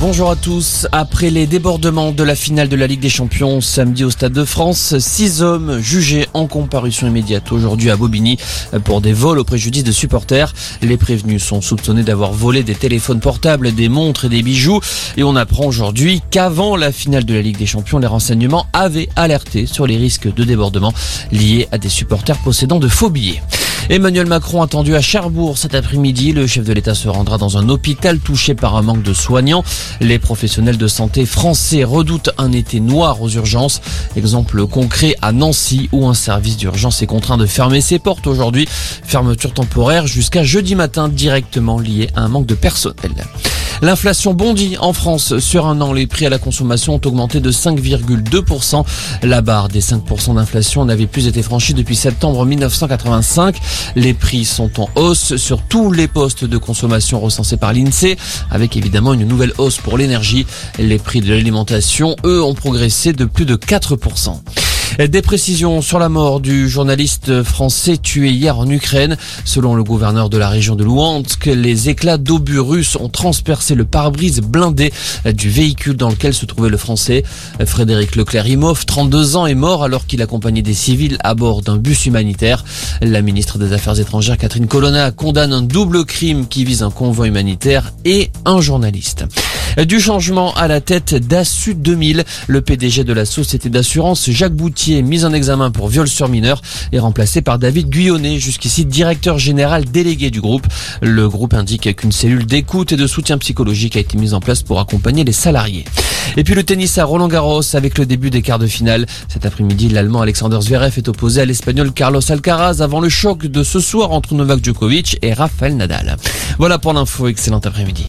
Bonjour à tous. Après les débordements de la finale de la Ligue des Champions samedi au Stade de France, six hommes jugés en comparution immédiate aujourd'hui à Bobigny pour des vols au préjudice de supporters. Les prévenus sont soupçonnés d'avoir volé des téléphones portables, des montres et des bijoux. Et on apprend aujourd'hui qu'avant la finale de la Ligue des Champions, les renseignements avaient alerté sur les risques de débordement liés à des supporters possédant de faux billets. Emmanuel Macron attendu à Cherbourg cet après-midi. Le chef de l'État se rendra dans un hôpital touché par un manque de soignants. Les professionnels de santé français redoutent un été noir aux urgences. Exemple concret à Nancy où un service d'urgence est contraint de fermer ses portes aujourd'hui. Fermeture temporaire jusqu'à jeudi matin directement liée à un manque de personnel. L'inflation bondit en France sur un an. Les prix à la consommation ont augmenté de 5,2%. La barre des 5% d'inflation n'avait plus été franchie depuis septembre 1985. Les prix sont en hausse sur tous les postes de consommation recensés par l'INSEE, avec évidemment une nouvelle hausse pour l'énergie. Les prix de l'alimentation, eux, ont progressé de plus de 4%. Des précisions sur la mort du journaliste français tué hier en Ukraine. Selon le gouverneur de la région de Luhansk, les éclats d'obus russes ont transpercé le pare-brise blindé du véhicule dans lequel se trouvait le français. Frédéric Leclerc-Imhoff, 32 ans, est mort alors qu'il accompagnait des civils à bord d'un bus humanitaire. La ministre des Affaires étrangères, Catherine Colonna, condamne un double crime qui vise un convoi humanitaire et un journaliste. Du changement à la tête d'Assu 2000, le PDG de la société d'assurance Jacques Boutier, mis en examen pour viol sur mineur, est remplacé par David Guyonnet, jusqu'ici directeur général délégué du groupe. Le groupe indique qu'une cellule d'écoute et de soutien psychologique a été mise en place pour accompagner les salariés. Et puis le tennis à Roland Garros avec le début des quarts de finale. Cet après-midi, l'Allemand Alexander Zverev est opposé à l'Espagnol Carlos Alcaraz avant le choc de ce soir entre Novak Djokovic et Rafael Nadal. Voilà pour l'info, excellent après-midi.